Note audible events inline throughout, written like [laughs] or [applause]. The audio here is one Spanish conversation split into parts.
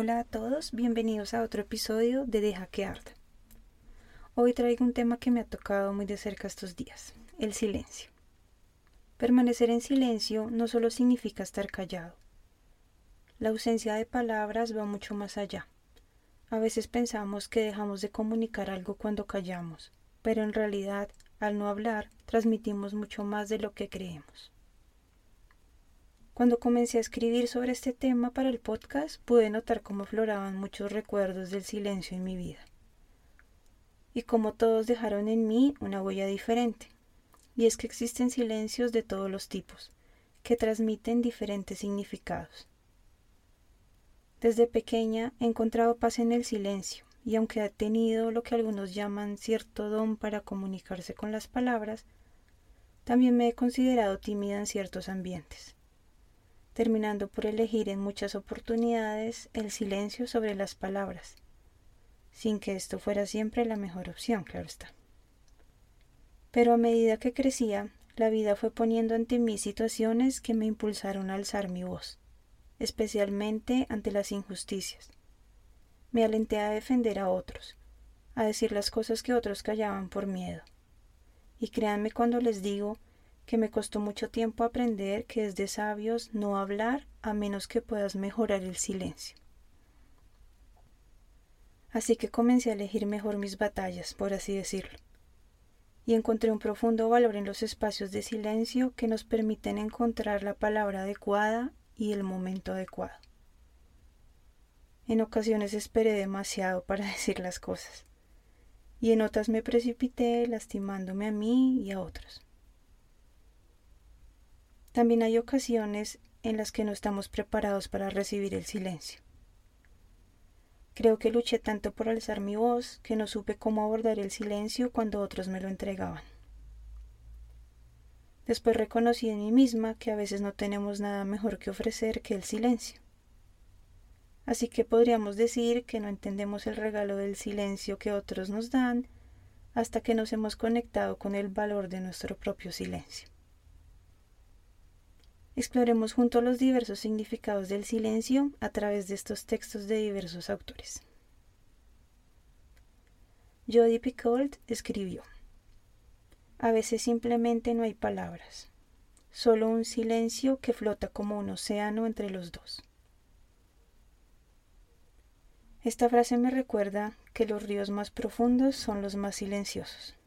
Hola a todos, bienvenidos a otro episodio de Deja que arda. Hoy traigo un tema que me ha tocado muy de cerca estos días, el silencio. Permanecer en silencio no solo significa estar callado. La ausencia de palabras va mucho más allá. A veces pensamos que dejamos de comunicar algo cuando callamos, pero en realidad, al no hablar, transmitimos mucho más de lo que creemos. Cuando comencé a escribir sobre este tema para el podcast, pude notar cómo floraban muchos recuerdos del silencio en mi vida. Y cómo todos dejaron en mí una huella diferente. Y es que existen silencios de todos los tipos, que transmiten diferentes significados. Desde pequeña he encontrado paz en el silencio, y aunque he tenido lo que algunos llaman cierto don para comunicarse con las palabras, también me he considerado tímida en ciertos ambientes terminando por elegir en muchas oportunidades el silencio sobre las palabras, sin que esto fuera siempre la mejor opción, claro está. Pero a medida que crecía, la vida fue poniendo ante mí situaciones que me impulsaron a alzar mi voz, especialmente ante las injusticias. Me alenté a defender a otros, a decir las cosas que otros callaban por miedo. Y créanme cuando les digo que me costó mucho tiempo aprender que es de sabios no hablar a menos que puedas mejorar el silencio. Así que comencé a elegir mejor mis batallas, por así decirlo, y encontré un profundo valor en los espacios de silencio que nos permiten encontrar la palabra adecuada y el momento adecuado. En ocasiones esperé demasiado para [laughs] decir las cosas, y en otras me precipité lastimándome a mí y a otros. También hay ocasiones en las que no estamos preparados para recibir el silencio. Creo que luché tanto por alzar mi voz que no supe cómo abordar el silencio cuando otros me lo entregaban. Después reconocí en mí misma que a veces no tenemos nada mejor que ofrecer que el silencio. Así que podríamos decir que no entendemos el regalo del silencio que otros nos dan hasta que nos hemos conectado con el valor de nuestro propio silencio. Exploremos juntos los diversos significados del silencio a través de estos textos de diversos autores. Jody Picoult escribió: A veces simplemente no hay palabras, solo un silencio que flota como un océano entre los dos. Esta frase me recuerda que los ríos más profundos son los más silenciosos.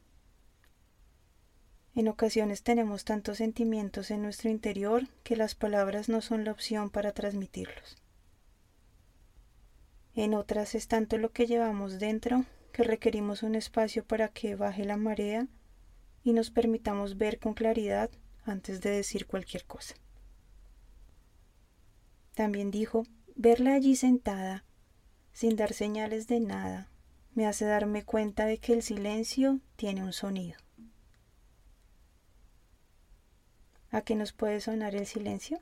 En ocasiones tenemos tantos sentimientos en nuestro interior que las palabras no son la opción para transmitirlos. En otras es tanto lo que llevamos dentro que requerimos un espacio para que baje la marea y nos permitamos ver con claridad antes de decir cualquier cosa. También dijo, verla allí sentada, sin dar señales de nada, me hace darme cuenta de que el silencio tiene un sonido. ¿A qué nos puede sonar el silencio?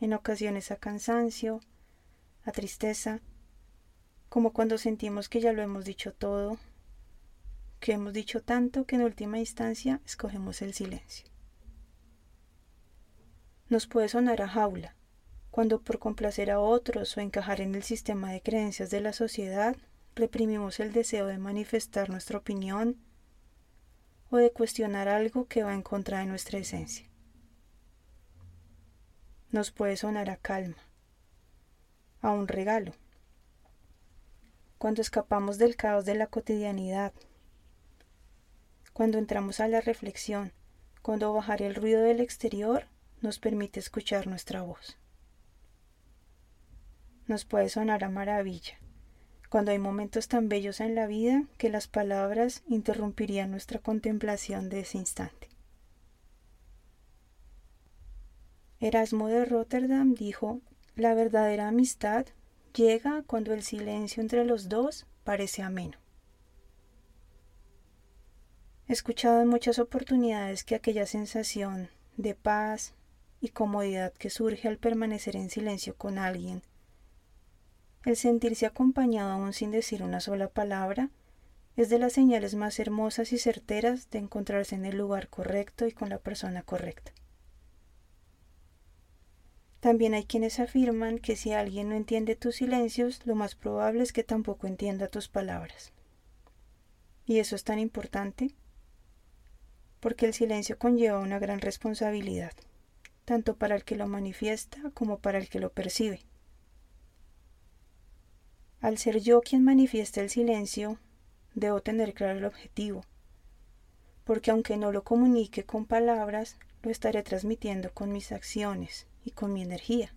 En ocasiones a cansancio, a tristeza, como cuando sentimos que ya lo hemos dicho todo, que hemos dicho tanto que en última instancia escogemos el silencio. Nos puede sonar a jaula, cuando por complacer a otros o encajar en el sistema de creencias de la sociedad reprimimos el deseo de manifestar nuestra opinión, o de cuestionar algo que va en contra de nuestra esencia. Nos puede sonar a calma, a un regalo, cuando escapamos del caos de la cotidianidad, cuando entramos a la reflexión, cuando bajar el ruido del exterior nos permite escuchar nuestra voz. Nos puede sonar a maravilla, cuando hay momentos tan bellos en la vida que las palabras interrumpirían nuestra contemplación de ese instante. Erasmo de Rotterdam dijo, la verdadera amistad llega cuando el silencio entre los dos parece ameno. He escuchado en muchas oportunidades que aquella sensación de paz y comodidad que surge al permanecer en silencio con alguien, el sentirse acompañado aún sin decir una sola palabra, es de las señales más hermosas y certeras de encontrarse en el lugar correcto y con la persona correcta. También hay quienes afirman que si alguien no entiende tus silencios, lo más probable es que tampoco entienda tus palabras. ¿Y eso es tan importante? porque el silencio conlleva una gran responsabilidad, tanto para el que lo manifiesta como para el que lo percibe. Al ser yo quien manifiesta el silencio, debo tener claro el objetivo, porque aunque no lo comunique con palabras, lo estaré transmitiendo con mis acciones y con mi energía.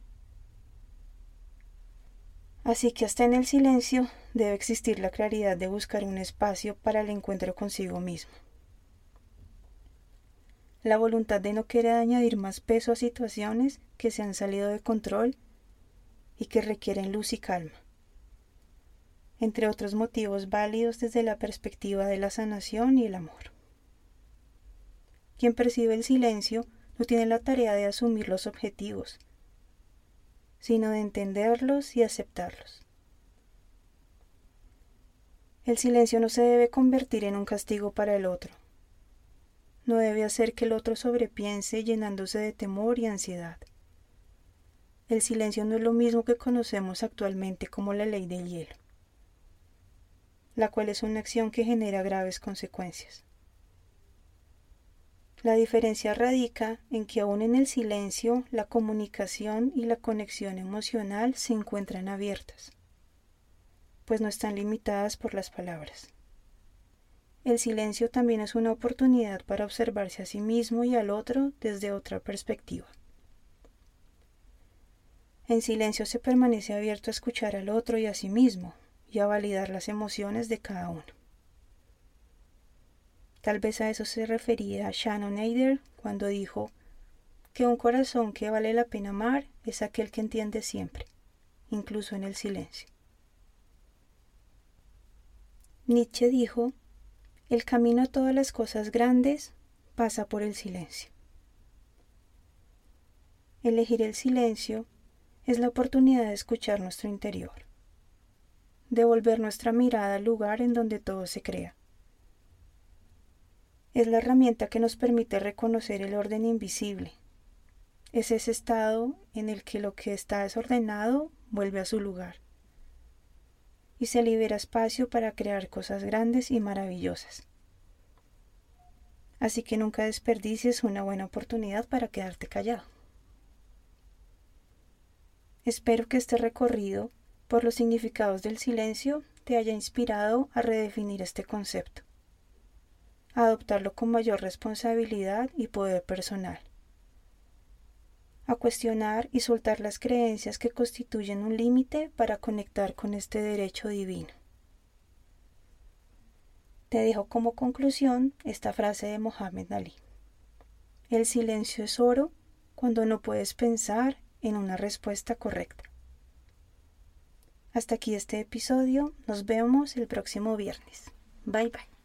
Así que hasta en el silencio debe existir la claridad de buscar un espacio para el encuentro consigo mismo la voluntad de no querer añadir más peso a situaciones que se han salido de control y que requieren luz y calma, entre otros motivos válidos desde la perspectiva de la sanación y el amor. Quien percibe el silencio no tiene la tarea de asumir los objetivos, sino de entenderlos y aceptarlos. El silencio no se debe convertir en un castigo para el otro no debe hacer que el otro sobrepiense llenándose de temor y ansiedad. El silencio no es lo mismo que conocemos actualmente como la ley del hielo, la cual es una acción que genera graves consecuencias. La diferencia radica en que aún en el silencio la comunicación y la conexión emocional se encuentran abiertas, pues no están limitadas por las palabras. El silencio también es una oportunidad para observarse a sí mismo y al otro desde otra perspectiva. En silencio se permanece abierto a escuchar al otro y a sí mismo y a validar las emociones de cada uno. Tal vez a eso se refería Shannon Eider cuando dijo que un corazón que vale la pena amar es aquel que entiende siempre, incluso en el silencio. Nietzsche dijo el camino a todas las cosas grandes pasa por el silencio. Elegir el silencio es la oportunidad de escuchar nuestro interior, de volver nuestra mirada al lugar en donde todo se crea. Es la herramienta que nos permite reconocer el orden invisible. Es ese estado en el que lo que está desordenado vuelve a su lugar y se libera espacio para crear cosas grandes y maravillosas. Así que nunca desperdicies una buena oportunidad para quedarte callado. Espero que este recorrido por los significados del silencio te haya inspirado a redefinir este concepto, a adoptarlo con mayor responsabilidad y poder personal a cuestionar y soltar las creencias que constituyen un límite para conectar con este derecho divino. Te dejo como conclusión esta frase de Mohammed Ali. El silencio es oro cuando no puedes pensar en una respuesta correcta. Hasta aquí este episodio, nos vemos el próximo viernes. Bye bye.